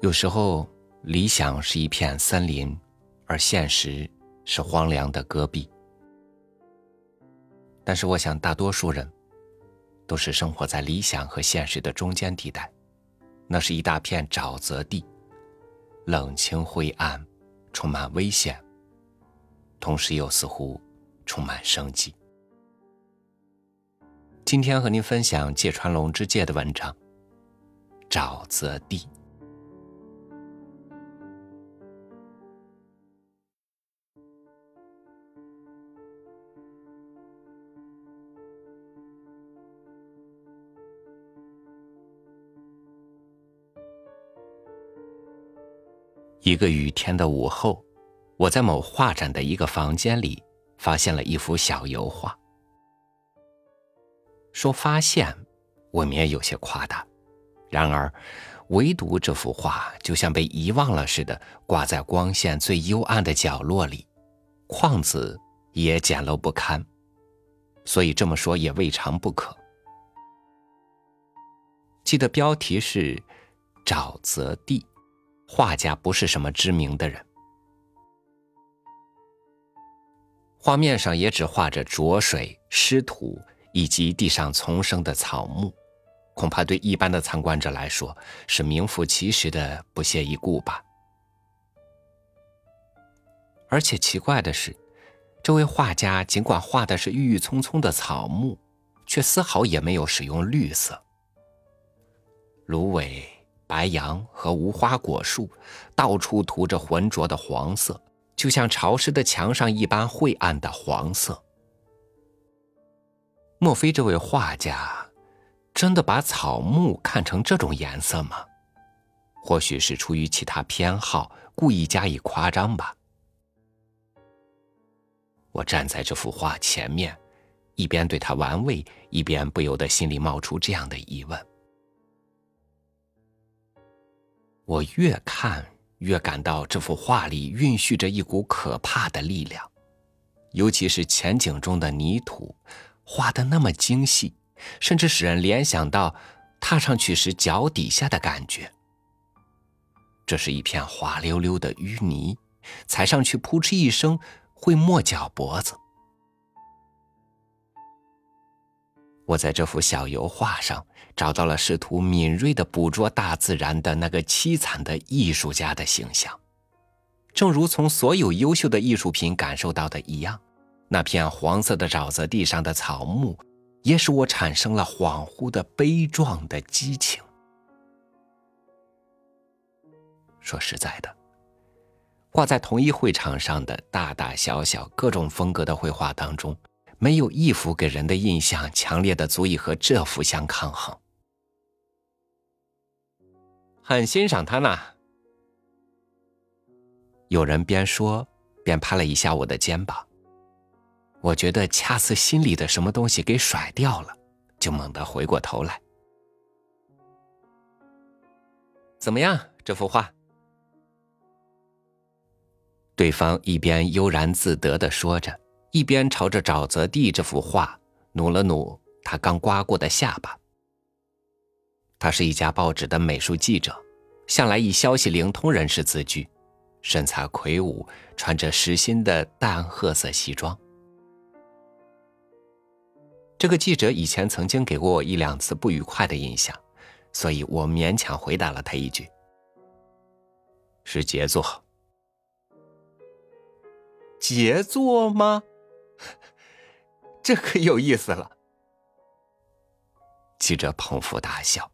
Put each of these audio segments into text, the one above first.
有时候，理想是一片森林，而现实是荒凉的戈壁。但是，我想大多数人都是生活在理想和现实的中间地带，那是一大片沼泽地，冷清灰暗，充满危险，同时又似乎充满生机。今天和您分享芥川龙之介的文章《沼泽地》。一个雨天的午后，我在某画展的一个房间里发现了一幅小油画。说发现，未免有些夸大。然而，唯独这幅画就像被遗忘了似的，挂在光线最幽暗的角落里，框子也简陋不堪。所以这么说也未尝不可。记得标题是《沼泽地》。画家不是什么知名的人，画面上也只画着浊水、湿土以及地上丛生的草木，恐怕对一般的参观者来说是名副其实的不屑一顾吧。而且奇怪的是，这位画家尽管画的是郁郁葱葱的草木，却丝毫也没有使用绿色，芦苇。白杨和无花果树到处涂着浑浊的黄色，就像潮湿的墙上一般晦暗的黄色。莫非这位画家真的把草木看成这种颜色吗？或许是出于其他偏好，故意加以夸张吧。我站在这幅画前面，一边对他玩味，一边不由得心里冒出这样的疑问。我越看越感到这幅画里蕴蓄着一股可怕的力量，尤其是前景中的泥土，画的那么精细，甚至使人联想到踏上去时脚底下的感觉。这是一片滑溜溜的淤泥，踩上去扑哧一声会没脚脖子。我在这幅小油画上找到了试图敏锐的捕捉大自然的那个凄惨的艺术家的形象，正如从所有优秀的艺术品感受到的一样，那片黄色的沼泽地上的草木，也使我产生了恍惚的悲壮的激情。说实在的，挂在同一会场上的大大小小各种风格的绘画当中。没有一幅给人的印象强烈的足以和这幅相抗衡。很欣赏他呢。有人边说边拍了一下我的肩膀，我觉得恰似心里的什么东西给甩掉了，就猛地回过头来。怎么样，这幅画？对方一边悠然自得的说着。一边朝着沼泽地这幅画努了努他刚刮过的下巴。他是一家报纸的美术记者，向来以消息灵通人士自居，身材魁梧，穿着实心的淡褐色西装。这个记者以前曾经给过我一两次不愉快的印象，所以我勉强回答了他一句：“是杰作。”杰作吗？这可有意思了。记者捧腹大笑，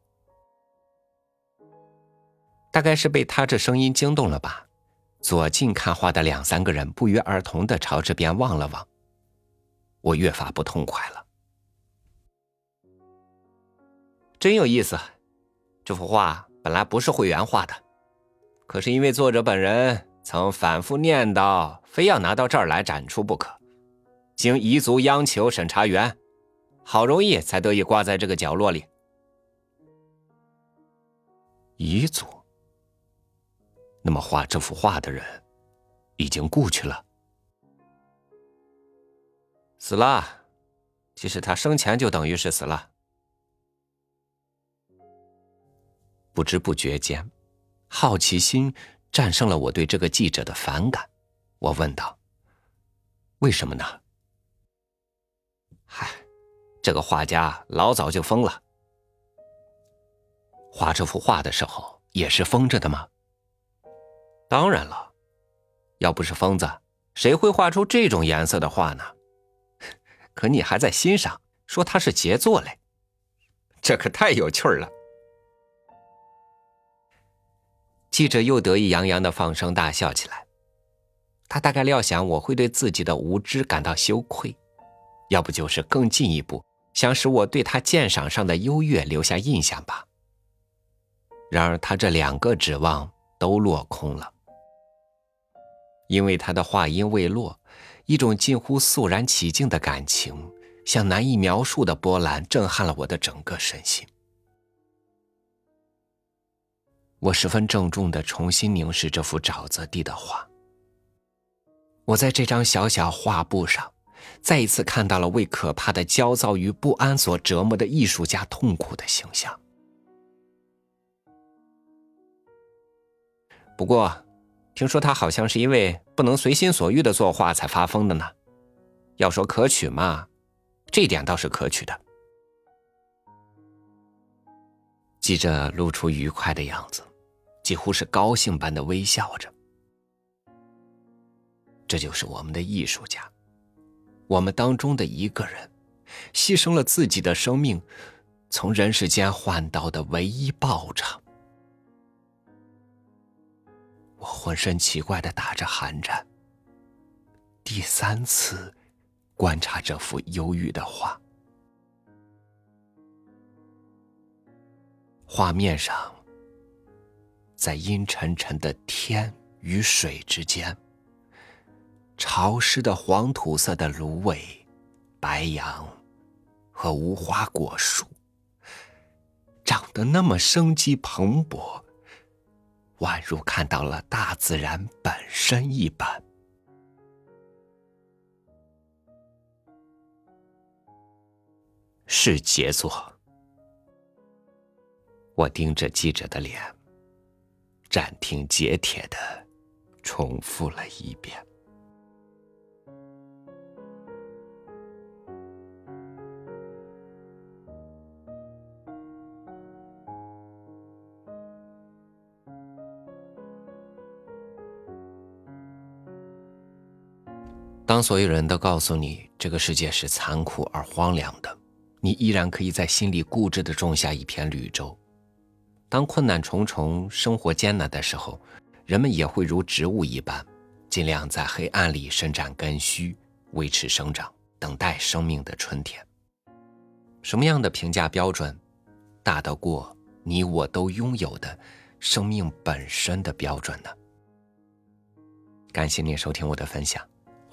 大概是被他这声音惊动了吧。左近看画的两三个人不约而同的朝这边望了望，我越发不痛快了。真有意思，这幅画本来不是会员画的，可是因为作者本人曾反复念叨，非要拿到这儿来展出不可。经彝族央求审查员，好容易才得以挂在这个角落里。彝族，那么画这幅画的人已经故去了，死了。其实他生前就等于是死了。不知不觉间，好奇心战胜了我对这个记者的反感。我问道：“为什么呢？”嗨，这个画家老早就疯了。画这幅画的时候也是疯着的吗？当然了，要不是疯子，谁会画出这种颜色的画呢？可你还在欣赏，说它是杰作嘞，这可太有趣了。记者又得意洋洋的放声大笑起来。他大概料想我会对自己的无知感到羞愧，要不就是更进一步，想使我对他鉴赏上的优越留下印象吧。然而他这两个指望都落空了，因为他的话音未落，一种近乎肃然起敬的感情，像难以描述的波澜，震撼了我的整个身心。我十分郑重的重新凝视这幅沼泽地的画。我在这张小小画布上，再一次看到了为可怕的焦躁与不安所折磨的艺术家痛苦的形象。不过，听说他好像是因为不能随心所欲的作画才发疯的呢。要说可取嘛，这点倒是可取的。记者露出愉快的样子，几乎是高兴般的微笑着。这就是我们的艺术家，我们当中的一个人，牺牲了自己的生命，从人世间换到的唯一报偿。我浑身奇怪的打着寒战，第三次观察这幅忧郁的画。画面上，在阴沉沉的天与水之间，潮湿的黄土色的芦苇、白杨和无花果树，长得那么生机蓬勃。宛如看到了大自然本身一般，是杰作。我盯着记者的脸，斩钉截铁的重复了一遍。当所有人都告诉你这个世界是残酷而荒凉的，你依然可以在心里固执的种下一片绿洲。当困难重重、生活艰难的时候，人们也会如植物一般，尽量在黑暗里伸展根须，维持生长，等待生命的春天。什么样的评价标准，大得过你我都拥有的生命本身的标准呢？感谢您收听我的分享。